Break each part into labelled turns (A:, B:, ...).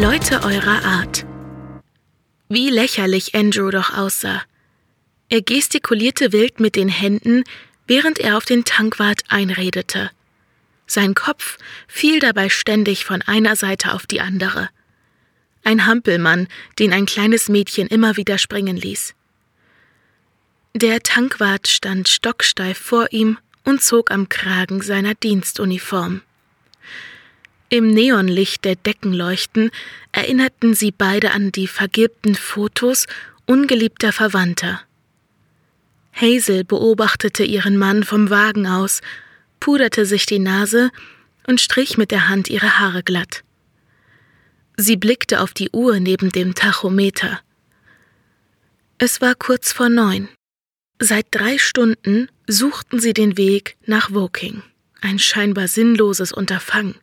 A: Leute eurer Art. Wie lächerlich Andrew doch aussah. Er gestikulierte wild mit den Händen, während er auf den Tankwart einredete. Sein Kopf fiel dabei ständig von einer Seite auf die andere. Ein Hampelmann, den ein kleines Mädchen immer wieder springen ließ. Der Tankwart stand stocksteif vor ihm und zog am Kragen seiner Dienstuniform. Im Neonlicht der Deckenleuchten erinnerten sie beide an die vergilbten Fotos ungeliebter Verwandter. Hazel beobachtete ihren Mann vom Wagen aus, puderte sich die Nase und strich mit der Hand ihre Haare glatt. Sie blickte auf die Uhr neben dem Tachometer. Es war kurz vor neun. Seit drei Stunden suchten sie den Weg nach Woking, ein scheinbar sinnloses Unterfangen.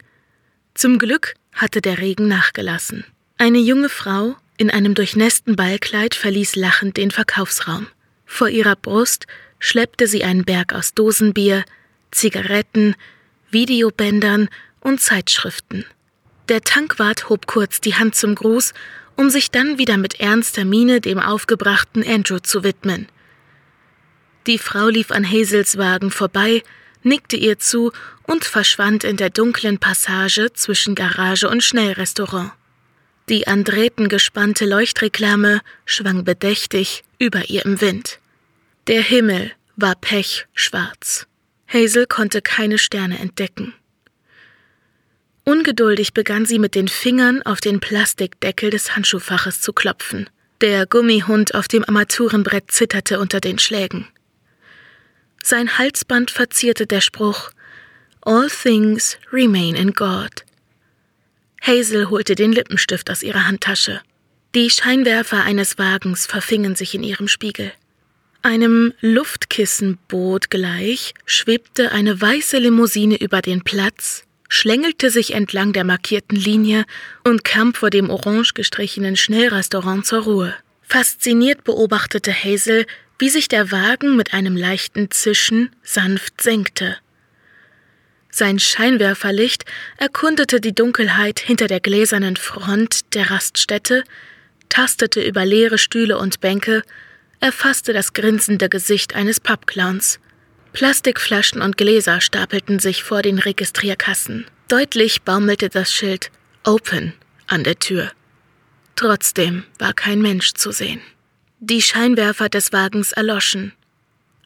A: Zum Glück hatte der Regen nachgelassen. Eine junge Frau in einem durchnässten Ballkleid verließ lachend den Verkaufsraum. Vor ihrer Brust schleppte sie einen Berg aus Dosenbier, Zigaretten, Videobändern und Zeitschriften. Der Tankwart hob kurz die Hand zum Gruß, um sich dann wieder mit ernster Miene dem aufgebrachten Andrew zu widmen. Die Frau lief an Hazels Wagen vorbei, nickte ihr zu und verschwand in der dunklen Passage zwischen Garage und Schnellrestaurant. Die an Drähten gespannte Leuchtreklame schwang bedächtig über ihr im Wind. Der Himmel war pechschwarz. Hazel konnte keine Sterne entdecken. Ungeduldig begann sie mit den Fingern auf den Plastikdeckel des Handschuhfaches zu klopfen. Der Gummihund auf dem Armaturenbrett zitterte unter den Schlägen. Sein Halsband verzierte der Spruch All things remain in God. Hazel holte den Lippenstift aus ihrer Handtasche. Die Scheinwerfer eines Wagens verfingen sich in ihrem Spiegel. Einem Luftkissenboot gleich schwebte eine weiße Limousine über den Platz, schlängelte sich entlang der markierten Linie und kam vor dem orange gestrichenen Schnellrestaurant zur Ruhe. Fasziniert beobachtete Hazel, wie sich der Wagen mit einem leichten Zischen sanft senkte. Sein Scheinwerferlicht erkundete die Dunkelheit hinter der gläsernen Front der Raststätte, tastete über leere Stühle und Bänke, erfasste das grinsende Gesicht eines Pappclowns. Plastikflaschen und Gläser stapelten sich vor den Registrierkassen. Deutlich baumelte das Schild Open an der Tür. Trotzdem war kein Mensch zu sehen. Die Scheinwerfer des Wagens erloschen.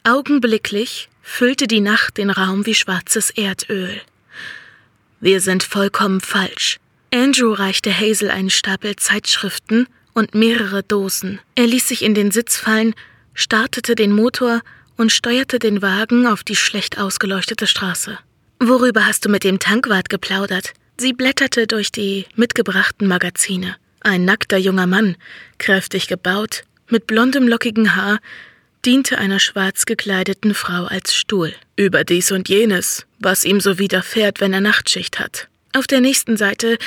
A: Augenblicklich füllte die Nacht den Raum wie schwarzes Erdöl. Wir sind vollkommen falsch. Andrew reichte Hazel einen Stapel Zeitschriften und mehrere Dosen. Er ließ sich in den Sitz fallen, startete den Motor und steuerte den Wagen auf die schlecht ausgeleuchtete Straße. Worüber hast du mit dem Tankwart geplaudert? Sie blätterte durch die mitgebrachten Magazine. Ein nackter junger Mann, kräftig gebaut, mit blondem lockigen Haar, diente einer schwarz gekleideten Frau als Stuhl. Über dies und jenes, was ihm so widerfährt, wenn er Nachtschicht hat. Auf der nächsten Seite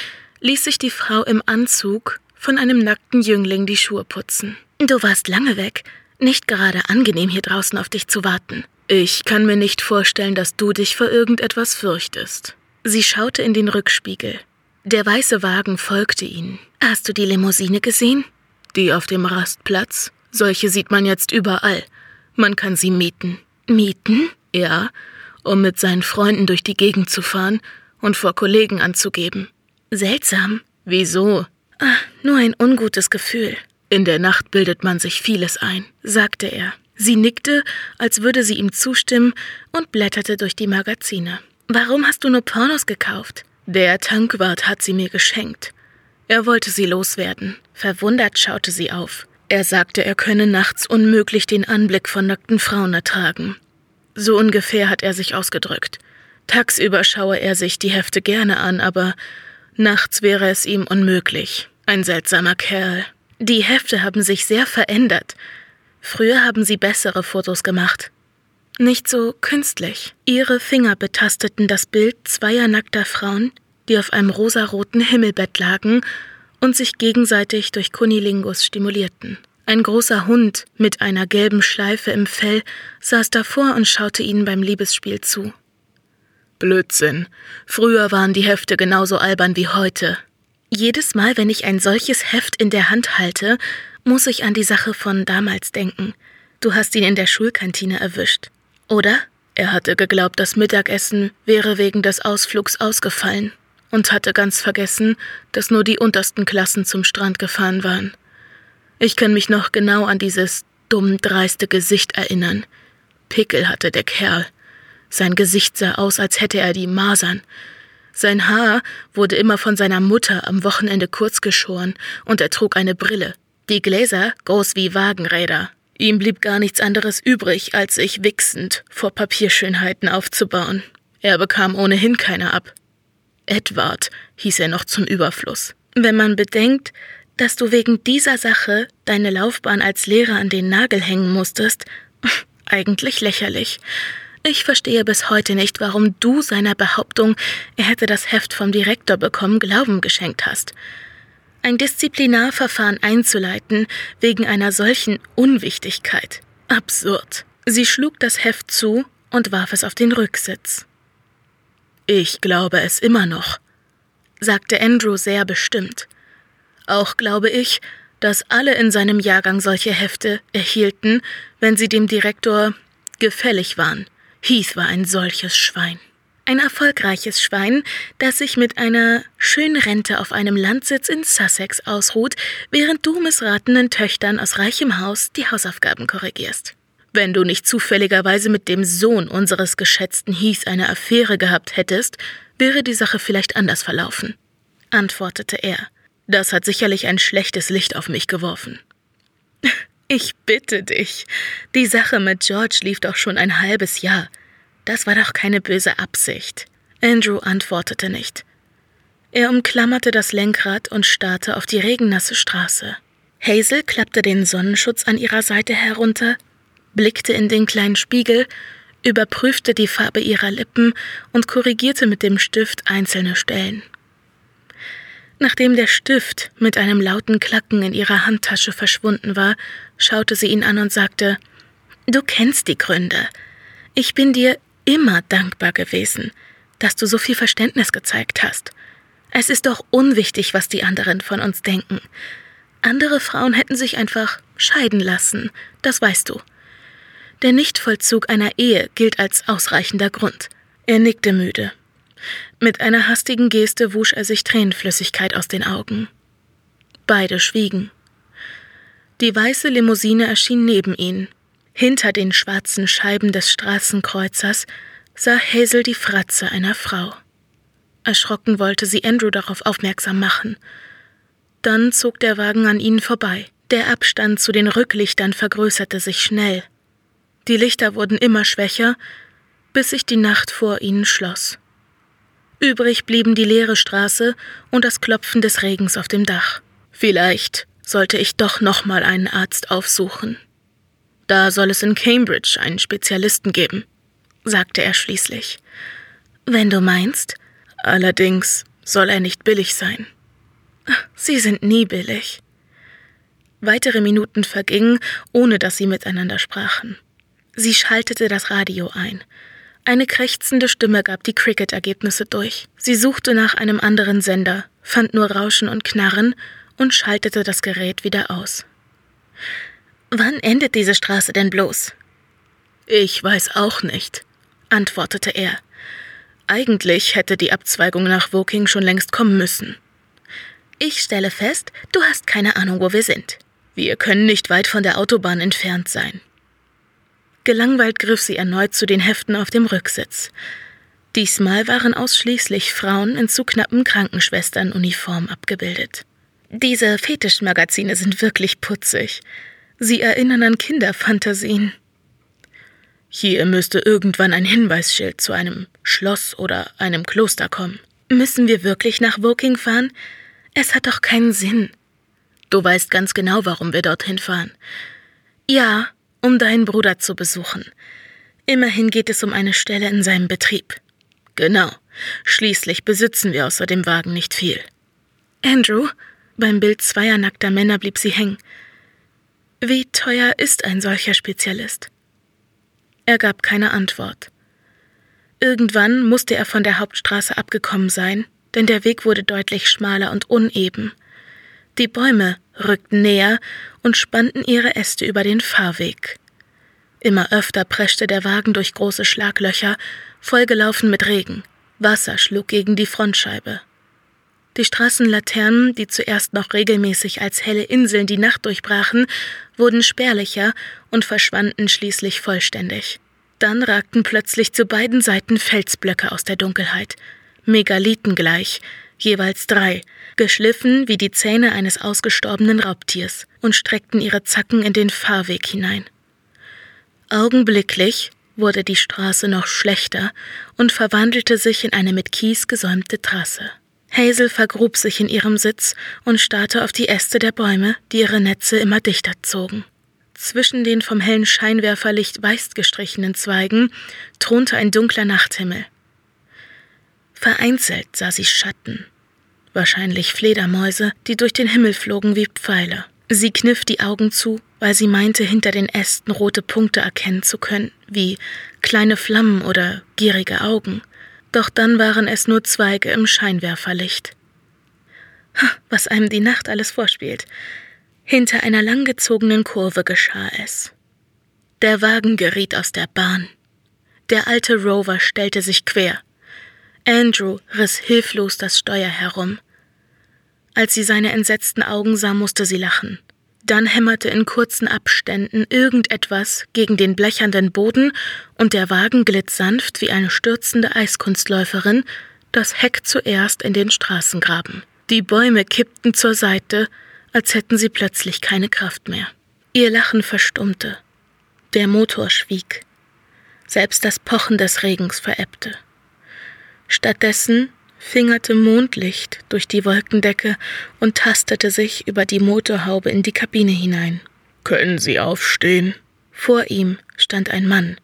A: ließ sich die Frau im Anzug von einem nackten Jüngling die Schuhe putzen. Du warst lange weg. Nicht gerade angenehm, hier draußen auf dich zu warten. Ich kann mir nicht vorstellen, dass du dich vor irgendetwas fürchtest. Sie schaute in den Rückspiegel. Der weiße Wagen folgte ihnen. Hast du die Limousine gesehen? Die auf dem Rastplatz? Solche sieht man jetzt überall. Man kann sie mieten. Mieten? Ja, um mit seinen Freunden durch die Gegend zu fahren und vor Kollegen anzugeben. Seltsam. Wieso? Ah, nur ein ungutes Gefühl. In der Nacht bildet man sich vieles ein, sagte er. Sie nickte, als würde sie ihm zustimmen, und blätterte durch die Magazine. Warum hast du nur Pornos gekauft? Der Tankwart hat sie mir geschenkt. Er wollte sie loswerden. Verwundert schaute sie auf. Er sagte, er könne nachts unmöglich den Anblick von nackten Frauen ertragen. So ungefähr hat er sich ausgedrückt. Tagsüber schaue er sich die Hefte gerne an, aber nachts wäre es ihm unmöglich. Ein seltsamer Kerl. Die Hefte haben sich sehr verändert. Früher haben sie bessere Fotos gemacht. Nicht so künstlich. Ihre Finger betasteten das Bild zweier nackter Frauen, die auf einem rosaroten Himmelbett lagen und sich gegenseitig durch Kunilingus stimulierten. Ein großer Hund mit einer gelben Schleife im Fell saß davor und schaute ihnen beim Liebesspiel zu. Blödsinn. Früher waren die Hefte genauso albern wie heute. Jedes Mal, wenn ich ein solches Heft in der Hand halte, muss ich an die Sache von damals denken. Du hast ihn in der Schulkantine erwischt, oder? Er hatte geglaubt, das Mittagessen wäre wegen des Ausflugs ausgefallen und hatte ganz vergessen, dass nur die untersten Klassen zum Strand gefahren waren. Ich kann mich noch genau an dieses dumm dreiste Gesicht erinnern. Pickel hatte der Kerl. Sein Gesicht sah aus, als hätte er die Masern. Sein Haar wurde immer von seiner Mutter am Wochenende kurz geschoren und er trug eine Brille. Die Gläser groß wie Wagenräder. Ihm blieb gar nichts anderes übrig, als sich wichsend vor Papierschönheiten aufzubauen. Er bekam ohnehin keine ab. Edward hieß er noch zum Überfluss. Wenn man bedenkt, dass du wegen dieser Sache deine Laufbahn als Lehrer an den Nagel hängen musstest, eigentlich lächerlich. Ich verstehe bis heute nicht, warum du seiner Behauptung, er hätte das Heft vom Direktor bekommen, Glauben geschenkt hast. Ein Disziplinarverfahren einzuleiten wegen einer solchen Unwichtigkeit. Absurd. Sie schlug das Heft zu und warf es auf den Rücksitz. Ich glaube es immer noch, sagte Andrew sehr bestimmt. Auch glaube ich, dass alle in seinem Jahrgang solche Hefte erhielten, wenn sie dem Direktor gefällig waren. Heath war ein solches Schwein. Ein erfolgreiches Schwein, das sich mit einer schönen Rente auf einem Landsitz in Sussex ausruht, während du missratenen Töchtern aus reichem Haus die Hausaufgaben korrigierst. Wenn du nicht zufälligerweise mit dem Sohn unseres geschätzten Heath eine Affäre gehabt hättest, wäre die Sache vielleicht anders verlaufen, antwortete er. Das hat sicherlich ein schlechtes Licht auf mich geworfen. Ich bitte dich. Die Sache mit George lief doch schon ein halbes Jahr. Das war doch keine böse Absicht. Andrew antwortete nicht. Er umklammerte das Lenkrad und starrte auf die regennasse Straße. Hazel klappte den Sonnenschutz an ihrer Seite herunter, blickte in den kleinen Spiegel, überprüfte die Farbe ihrer Lippen und korrigierte mit dem Stift einzelne Stellen. Nachdem der Stift mit einem lauten Klacken in ihrer Handtasche verschwunden war, schaute sie ihn an und sagte Du kennst die Gründe. Ich bin dir immer dankbar gewesen, dass du so viel Verständnis gezeigt hast. Es ist doch unwichtig, was die anderen von uns denken. Andere Frauen hätten sich einfach scheiden lassen, das weißt du. Der Nichtvollzug einer Ehe gilt als ausreichender Grund. Er nickte müde. Mit einer hastigen Geste wusch er sich Tränenflüssigkeit aus den Augen. Beide schwiegen. Die weiße Limousine erschien neben ihnen. Hinter den schwarzen Scheiben des Straßenkreuzers sah Hazel die Fratze einer Frau. Erschrocken wollte sie Andrew darauf aufmerksam machen. Dann zog der Wagen an ihnen vorbei. Der Abstand zu den Rücklichtern vergrößerte sich schnell. Die Lichter wurden immer schwächer, bis sich die Nacht vor ihnen schloss. Übrig blieben die leere Straße und das Klopfen des Regens auf dem Dach. Vielleicht sollte ich doch noch mal einen Arzt aufsuchen. Da soll es in Cambridge einen Spezialisten geben, sagte er schließlich. Wenn du meinst. Allerdings soll er nicht billig sein. Sie sind nie billig. Weitere Minuten vergingen, ohne dass sie miteinander sprachen. Sie schaltete das Radio ein. Eine krächzende Stimme gab die Cricket-Ergebnisse durch. Sie suchte nach einem anderen Sender, fand nur Rauschen und Knarren und schaltete das Gerät wieder aus. Wann endet diese Straße denn bloß? Ich weiß auch nicht, antwortete er. Eigentlich hätte die Abzweigung nach Woking schon längst kommen müssen. Ich stelle fest, du hast keine Ahnung, wo wir sind. Wir können nicht weit von der Autobahn entfernt sein. Gelangweilt griff sie erneut zu den Heften auf dem Rücksitz. Diesmal waren ausschließlich Frauen in zu knappen Krankenschwesternuniform abgebildet. Diese Fetischmagazine sind wirklich putzig. Sie erinnern an Kinderfantasien. Hier müsste irgendwann ein Hinweisschild zu einem Schloss oder einem Kloster kommen. Müssen wir wirklich nach Woking fahren? Es hat doch keinen Sinn. Du weißt ganz genau, warum wir dorthin fahren. Ja, um deinen Bruder zu besuchen. Immerhin geht es um eine Stelle in seinem Betrieb. Genau. Schließlich besitzen wir außer dem Wagen nicht viel. Andrew, beim Bild zweier nackter Männer blieb sie hängen. Wie teuer ist ein solcher Spezialist? Er gab keine Antwort. Irgendwann musste er von der Hauptstraße abgekommen sein, denn der Weg wurde deutlich schmaler und uneben. Die Bäume rückten näher und spannten ihre Äste über den Fahrweg. Immer öfter preschte der Wagen durch große Schlaglöcher, vollgelaufen mit Regen. Wasser schlug gegen die Frontscheibe. Die Straßenlaternen, die zuerst noch regelmäßig als helle Inseln die Nacht durchbrachen, wurden spärlicher und verschwanden schließlich vollständig. Dann ragten plötzlich zu beiden Seiten Felsblöcke aus der Dunkelheit, Megalithen gleich, jeweils drei, geschliffen wie die Zähne eines ausgestorbenen Raubtiers, und streckten ihre Zacken in den Fahrweg hinein. Augenblicklich wurde die Straße noch schlechter und verwandelte sich in eine mit Kies gesäumte Trasse. Hazel vergrub sich in ihrem Sitz und starrte auf die Äste der Bäume, die ihre Netze immer dichter zogen. Zwischen den vom hellen Scheinwerferlicht weiß gestrichenen Zweigen thronte ein dunkler Nachthimmel. Vereinzelt sah sie Schatten, wahrscheinlich Fledermäuse, die durch den Himmel flogen wie Pfeile. Sie kniff die Augen zu, weil sie meinte, hinter den Ästen rote Punkte erkennen zu können, wie kleine Flammen oder gierige Augen doch dann waren es nur Zweige im Scheinwerferlicht. Was einem die Nacht alles vorspielt. Hinter einer langgezogenen Kurve geschah es. Der Wagen geriet aus der Bahn. Der alte Rover stellte sich quer. Andrew riss hilflos das Steuer herum. Als sie seine entsetzten Augen sah, musste sie lachen. Dann hämmerte in kurzen Abständen irgendetwas gegen den blechernden Boden und der Wagen glitt sanft wie eine stürzende Eiskunstläuferin, das Heck zuerst in den Straßengraben. Die Bäume kippten zur Seite, als hätten sie plötzlich keine Kraft mehr. Ihr Lachen verstummte. Der Motor schwieg. Selbst das Pochen des Regens verebbte. Stattdessen fingerte Mondlicht durch die Wolkendecke und tastete sich über die Motorhaube in die Kabine hinein.
B: Können Sie aufstehen?
A: Vor ihm stand ein Mann,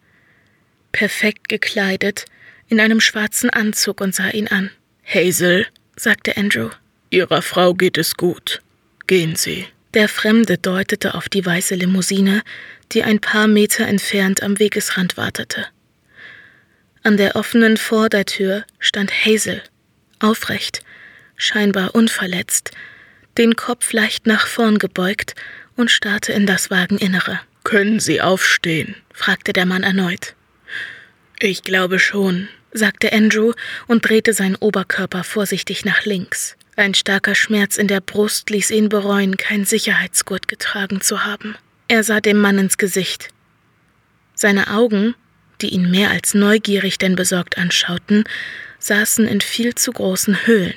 A: perfekt gekleidet, in einem schwarzen Anzug und sah ihn an.
B: Hazel,
A: sagte Andrew.
B: Ihrer Frau geht es gut. Gehen Sie.
A: Der Fremde deutete auf die weiße Limousine, die ein paar Meter entfernt am Wegesrand wartete. An der offenen Vordertür stand Hazel, aufrecht, scheinbar unverletzt, den Kopf leicht nach vorn gebeugt und starrte in das Wageninnere.
B: Können Sie aufstehen?
A: fragte der Mann erneut.
B: Ich glaube schon,
A: sagte Andrew und drehte seinen Oberkörper vorsichtig nach links. Ein starker Schmerz in der Brust ließ ihn bereuen, keinen Sicherheitsgurt getragen zu haben. Er sah dem Mann ins Gesicht. Seine Augen, die ihn mehr als neugierig denn besorgt anschauten, saßen in viel zu großen Höhlen,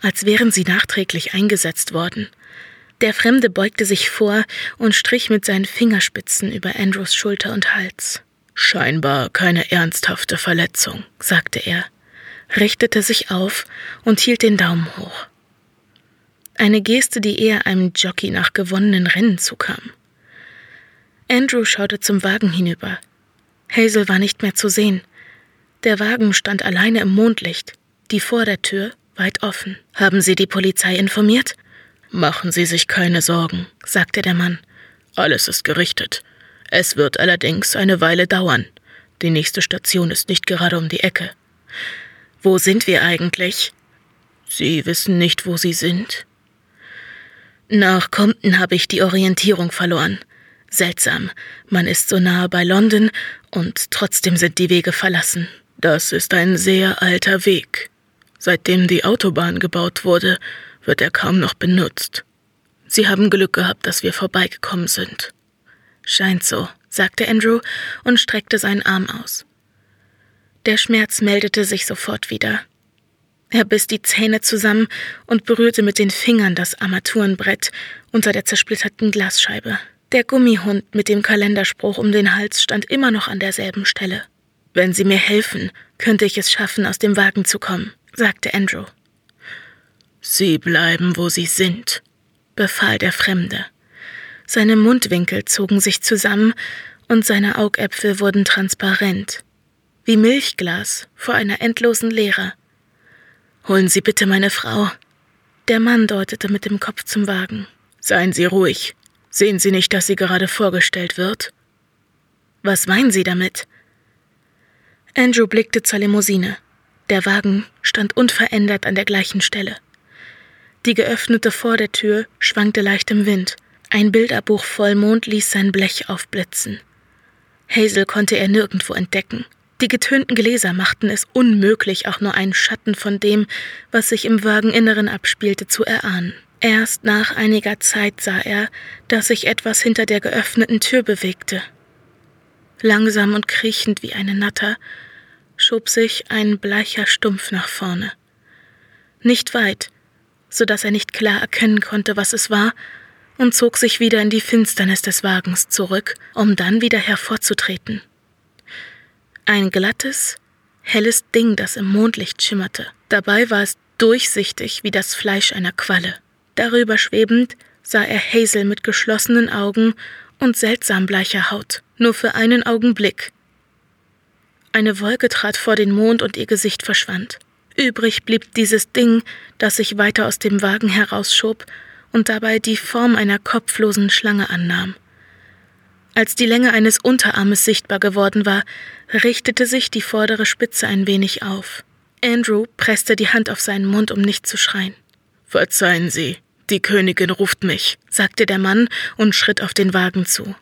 A: als wären sie nachträglich eingesetzt worden. Der Fremde beugte sich vor und strich mit seinen Fingerspitzen über Andrews Schulter und Hals.
B: Scheinbar keine ernsthafte Verletzung,
A: sagte er, richtete sich auf und hielt den Daumen hoch. Eine Geste, die eher einem Jockey nach gewonnenen Rennen zukam. Andrew schaute zum Wagen hinüber. Hazel war nicht mehr zu sehen. Der Wagen stand alleine im Mondlicht, die Vordertür weit offen. Haben Sie die Polizei informiert?
B: Machen Sie sich keine Sorgen, sagte der Mann. Alles ist gerichtet. Es wird allerdings eine Weile dauern. Die nächste Station ist nicht gerade um die Ecke.
A: Wo sind wir eigentlich?
B: Sie wissen nicht, wo Sie sind?
A: Nach Compton habe ich die Orientierung verloren. Seltsam, man ist so nahe bei London und trotzdem sind die Wege verlassen.
B: Das ist ein sehr alter Weg. Seitdem die Autobahn gebaut wurde, wird er kaum noch benutzt. Sie haben Glück gehabt, dass wir vorbeigekommen sind.
A: Scheint so, sagte Andrew und streckte seinen Arm aus. Der Schmerz meldete sich sofort wieder. Er biss die Zähne zusammen und berührte mit den Fingern das Armaturenbrett unter der zersplitterten Glasscheibe. Der Gummihund mit dem Kalenderspruch um den Hals stand immer noch an derselben Stelle. Wenn Sie mir helfen, könnte ich es schaffen, aus dem Wagen zu kommen, sagte Andrew.
B: Sie bleiben, wo Sie sind,
A: befahl der Fremde. Seine Mundwinkel zogen sich zusammen und seine Augäpfel wurden transparent, wie Milchglas vor einer endlosen Leere. Holen Sie bitte meine Frau. Der Mann deutete mit dem Kopf zum Wagen.
B: Seien Sie ruhig. Sehen Sie nicht, dass sie gerade vorgestellt wird?
A: Was meinen Sie damit? Andrew blickte zur Limousine. Der Wagen stand unverändert an der gleichen Stelle. Die geöffnete Vordertür schwankte leicht im Wind. Ein Bilderbuch Vollmond ließ sein Blech aufblitzen. Hazel konnte er nirgendwo entdecken. Die getönten Gläser machten es unmöglich, auch nur einen Schatten von dem, was sich im Wageninneren abspielte, zu erahnen. Erst nach einiger Zeit sah er, dass sich etwas hinter der geöffneten Tür bewegte. Langsam und kriechend wie eine Natter schob sich ein bleicher Stumpf nach vorne. Nicht weit, so dass er nicht klar erkennen konnte, was es war, und zog sich wieder in die Finsternis des Wagens zurück, um dann wieder hervorzutreten. Ein glattes, helles Ding, das im Mondlicht schimmerte. Dabei war es durchsichtig wie das Fleisch einer Qualle. Darüber schwebend sah er Hazel mit geschlossenen Augen und seltsam bleicher Haut. Nur für einen Augenblick. Eine Wolke trat vor den Mond und ihr Gesicht verschwand. Übrig blieb dieses Ding, das sich weiter aus dem Wagen herausschob und dabei die Form einer kopflosen Schlange annahm. Als die Länge eines Unterarmes sichtbar geworden war, richtete sich die vordere Spitze ein wenig auf. Andrew presste die Hand auf seinen Mund, um nicht zu schreien.
B: Verzeihen Sie, die Königin ruft mich, sagte der Mann und schritt auf den Wagen zu.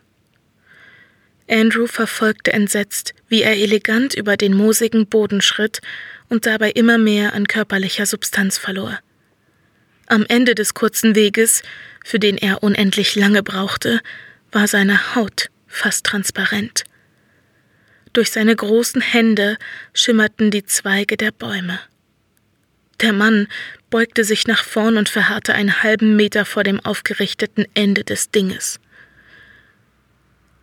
A: Andrew verfolgte entsetzt, wie er elegant über den moosigen Boden schritt und dabei immer mehr an körperlicher Substanz verlor. Am Ende des kurzen Weges, für den er unendlich lange brauchte, war seine Haut fast transparent. Durch seine großen Hände schimmerten die Zweige der Bäume. Der Mann beugte sich nach vorn und verharrte einen halben Meter vor dem aufgerichteten Ende des Dinges.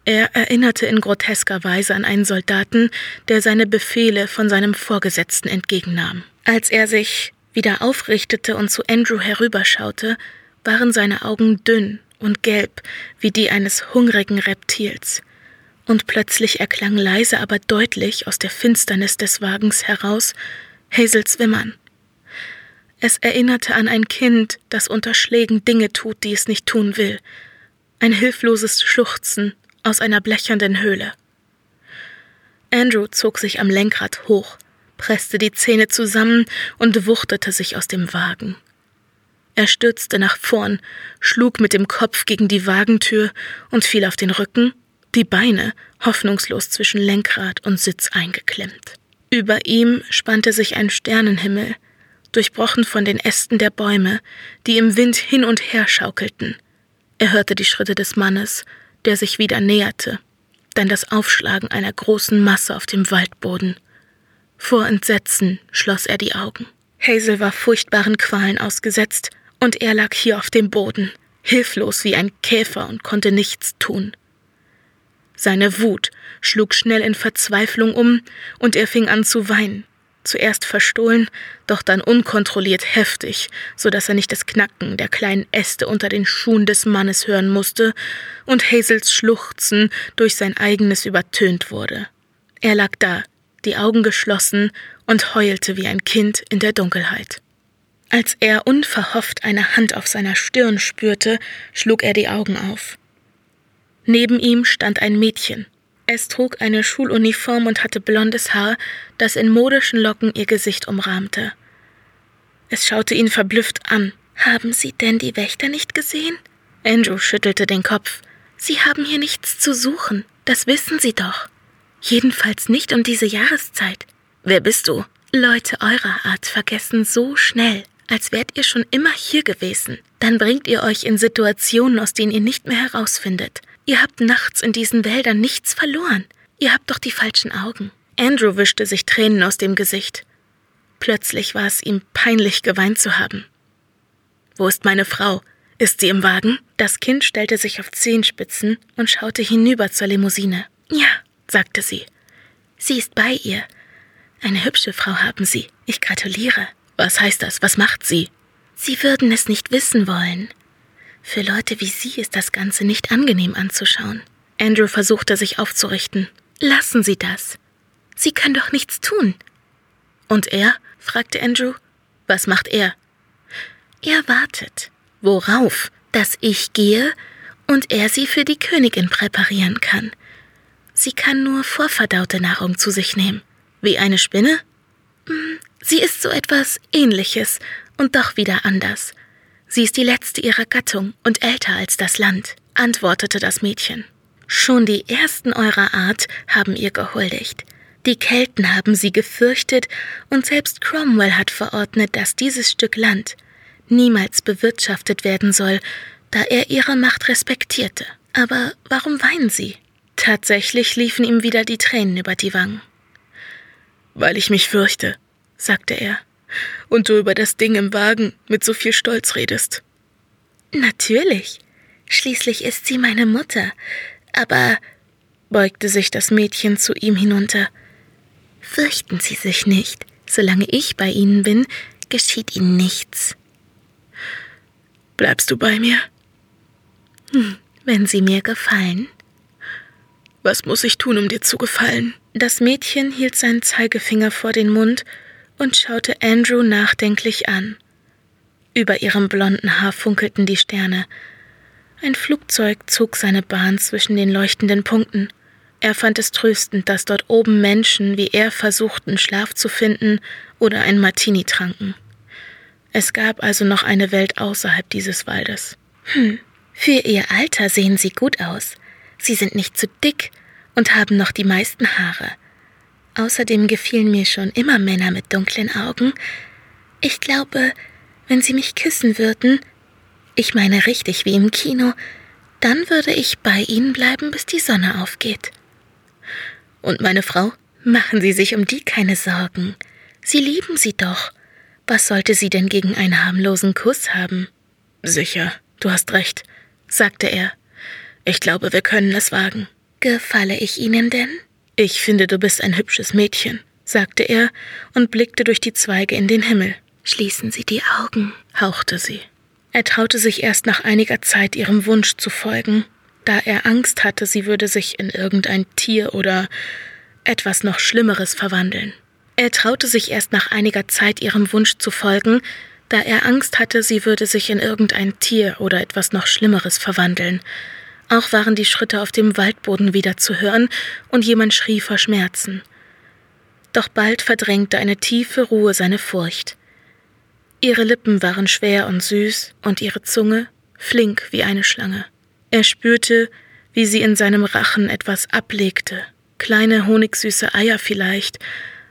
A: Er erinnerte in grotesker Weise an einen Soldaten, der seine Befehle von seinem Vorgesetzten entgegennahm. Als er sich wieder aufrichtete und zu Andrew herüberschaute, waren seine Augen dünn und gelb wie die eines hungrigen Reptils. Und plötzlich erklang leise, aber deutlich aus der Finsternis des Wagens heraus Hazels Wimmern. Es erinnerte an ein Kind, das unter Schlägen Dinge tut, die es nicht tun will. Ein hilfloses Schluchzen aus einer blechernden Höhle. Andrew zog sich am Lenkrad hoch, presste die Zähne zusammen und wuchtete sich aus dem Wagen. Er stürzte nach vorn, schlug mit dem Kopf gegen die Wagentür und fiel auf den Rücken, die Beine hoffnungslos zwischen Lenkrad und Sitz eingeklemmt. Über ihm spannte sich ein Sternenhimmel, durchbrochen von den Ästen der Bäume, die im Wind hin und her schaukelten. Er hörte die Schritte des Mannes, der sich wieder näherte, dann das Aufschlagen einer großen Masse auf dem Waldboden. Vor Entsetzen schloss er die Augen. Hazel war furchtbaren Qualen ausgesetzt, und er lag hier auf dem Boden, hilflos wie ein Käfer und konnte nichts tun. Seine Wut schlug schnell in Verzweiflung um, und er fing an zu weinen zuerst verstohlen, doch dann unkontrolliert heftig, so dass er nicht das Knacken der kleinen Äste unter den Schuhen des Mannes hören musste und Hazels Schluchzen durch sein eigenes übertönt wurde. Er lag da, die Augen geschlossen und heulte wie ein Kind in der Dunkelheit. Als er unverhofft eine Hand auf seiner Stirn spürte, schlug er die Augen auf. Neben ihm stand ein Mädchen, es trug eine Schuluniform und hatte blondes Haar, das in modischen Locken ihr Gesicht umrahmte. Es schaute ihn verblüfft an. Haben Sie denn die Wächter nicht gesehen? Andrew schüttelte den Kopf. Sie haben hier nichts zu suchen, das wissen Sie doch. Jedenfalls nicht um diese Jahreszeit. Wer bist du? Leute eurer Art vergessen so schnell, als wärt ihr schon immer hier gewesen. Dann bringt ihr euch in Situationen, aus denen ihr nicht mehr herausfindet. Ihr habt nachts in diesen Wäldern nichts verloren. Ihr habt doch die falschen Augen. Andrew wischte sich Tränen aus dem Gesicht. Plötzlich war es ihm peinlich, geweint zu haben. Wo ist meine Frau? Ist sie im Wagen? Das Kind stellte sich auf Zehenspitzen und schaute hinüber zur Limousine. Ja, sagte sie. Sie ist bei ihr. Eine hübsche Frau haben Sie. Ich gratuliere. Was heißt das? Was macht sie? Sie würden es nicht wissen wollen. Für Leute wie Sie ist das Ganze nicht angenehm anzuschauen. Andrew versuchte sich aufzurichten. Lassen Sie das. Sie kann doch nichts tun. Und er? fragte Andrew. Was macht er? Er wartet. Worauf? Dass ich gehe und er sie für die Königin präparieren kann. Sie kann nur vorverdaute Nahrung zu sich nehmen. Wie eine Spinne? Hm, sie ist so etwas Ähnliches und doch wieder anders. Sie ist die letzte ihrer Gattung und älter als das Land, antwortete das Mädchen. Schon die ersten eurer Art haben ihr gehuldigt. Die Kelten haben sie gefürchtet, und selbst Cromwell hat verordnet, dass dieses Stück Land niemals bewirtschaftet werden soll, da er ihre Macht respektierte. Aber warum weinen sie? Tatsächlich liefen ihm wieder die Tränen über die Wangen.
B: Weil ich mich fürchte, sagte er, und du über das Ding im Wagen mit so viel Stolz redest.
A: Natürlich. Schließlich ist sie meine Mutter. Aber beugte sich das Mädchen zu ihm hinunter. Fürchten Sie sich nicht. Solange ich bei Ihnen bin, geschieht Ihnen nichts.
B: Bleibst du bei mir?
A: Hm, wenn Sie mir gefallen.
B: Was muss ich tun, um dir zu gefallen?
A: Das Mädchen hielt seinen Zeigefinger vor den Mund und schaute Andrew nachdenklich an. Über ihrem blonden Haar funkelten die Sterne. Ein Flugzeug zog seine Bahn zwischen den leuchtenden Punkten. Er fand es tröstend, dass dort oben Menschen wie er versuchten, Schlaf zu finden oder ein Martini tranken. Es gab also noch eine Welt außerhalb dieses Waldes. Hm, für ihr Alter sehen sie gut aus. Sie sind nicht zu dick und haben noch die meisten Haare. Außerdem gefielen mir schon immer Männer mit dunklen Augen. Ich glaube, wenn sie mich küssen würden, ich meine richtig wie im Kino, dann würde ich bei ihnen bleiben, bis die Sonne aufgeht. Und meine Frau? Machen Sie sich um die keine Sorgen. Sie lieben sie doch. Was sollte sie denn gegen einen harmlosen Kuss haben?
B: Sicher, du hast recht, sagte er. Ich glaube, wir können es wagen.
A: Gefalle ich Ihnen denn?
B: Ich finde, du bist ein hübsches Mädchen, sagte er und blickte durch die Zweige in den Himmel.
A: Schließen Sie die Augen,
B: hauchte sie. Er traute sich erst nach einiger Zeit ihrem Wunsch zu folgen, da er Angst hatte, sie würde sich in irgendein Tier oder etwas noch Schlimmeres verwandeln. Er traute sich erst nach einiger Zeit ihrem Wunsch zu folgen, da er Angst hatte, sie würde sich in irgendein Tier oder etwas noch Schlimmeres verwandeln. Auch waren die Schritte auf dem Waldboden wieder zu hören, und jemand schrie vor Schmerzen. Doch bald verdrängte eine tiefe Ruhe seine Furcht. Ihre Lippen waren schwer und süß und ihre Zunge flink wie eine Schlange. Er spürte, wie sie in seinem Rachen etwas ablegte, kleine honigsüße Eier vielleicht,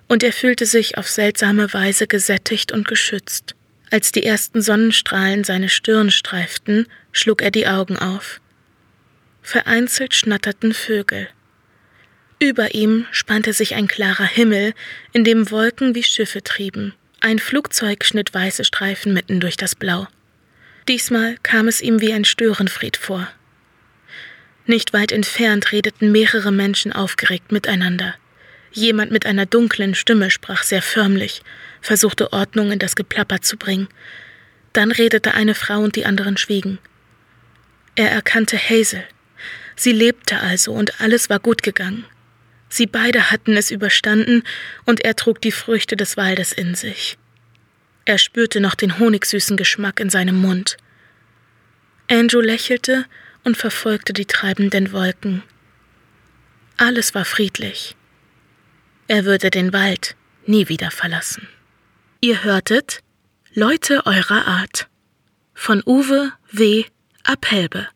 B: und er fühlte sich auf seltsame Weise gesättigt und geschützt. Als die ersten Sonnenstrahlen seine Stirn streiften, schlug er die Augen auf. Vereinzelt schnatterten Vögel. Über ihm spannte sich ein klarer Himmel, in dem Wolken wie Schiffe trieben. Ein Flugzeug schnitt weiße Streifen mitten durch das Blau. Diesmal kam es ihm wie ein Störenfried vor. Nicht weit entfernt redeten mehrere Menschen aufgeregt miteinander. Jemand mit einer dunklen Stimme sprach sehr förmlich, versuchte Ordnung in das Geplapper zu bringen. Dann redete eine Frau und die anderen schwiegen. Er erkannte Hazel. Sie lebte also und alles war gut gegangen. Sie beide hatten es überstanden und er trug die Früchte des Waldes in sich. Er spürte noch den honigsüßen Geschmack in seinem Mund. Andrew lächelte und verfolgte die treibenden Wolken. Alles war friedlich. Er würde den Wald nie wieder verlassen. Ihr hörtet Leute eurer Art von Uwe W. Appelbe,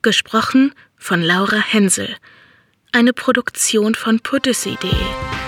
B: gesprochen von Laura Hensel, eine Produktion von podyssey.de.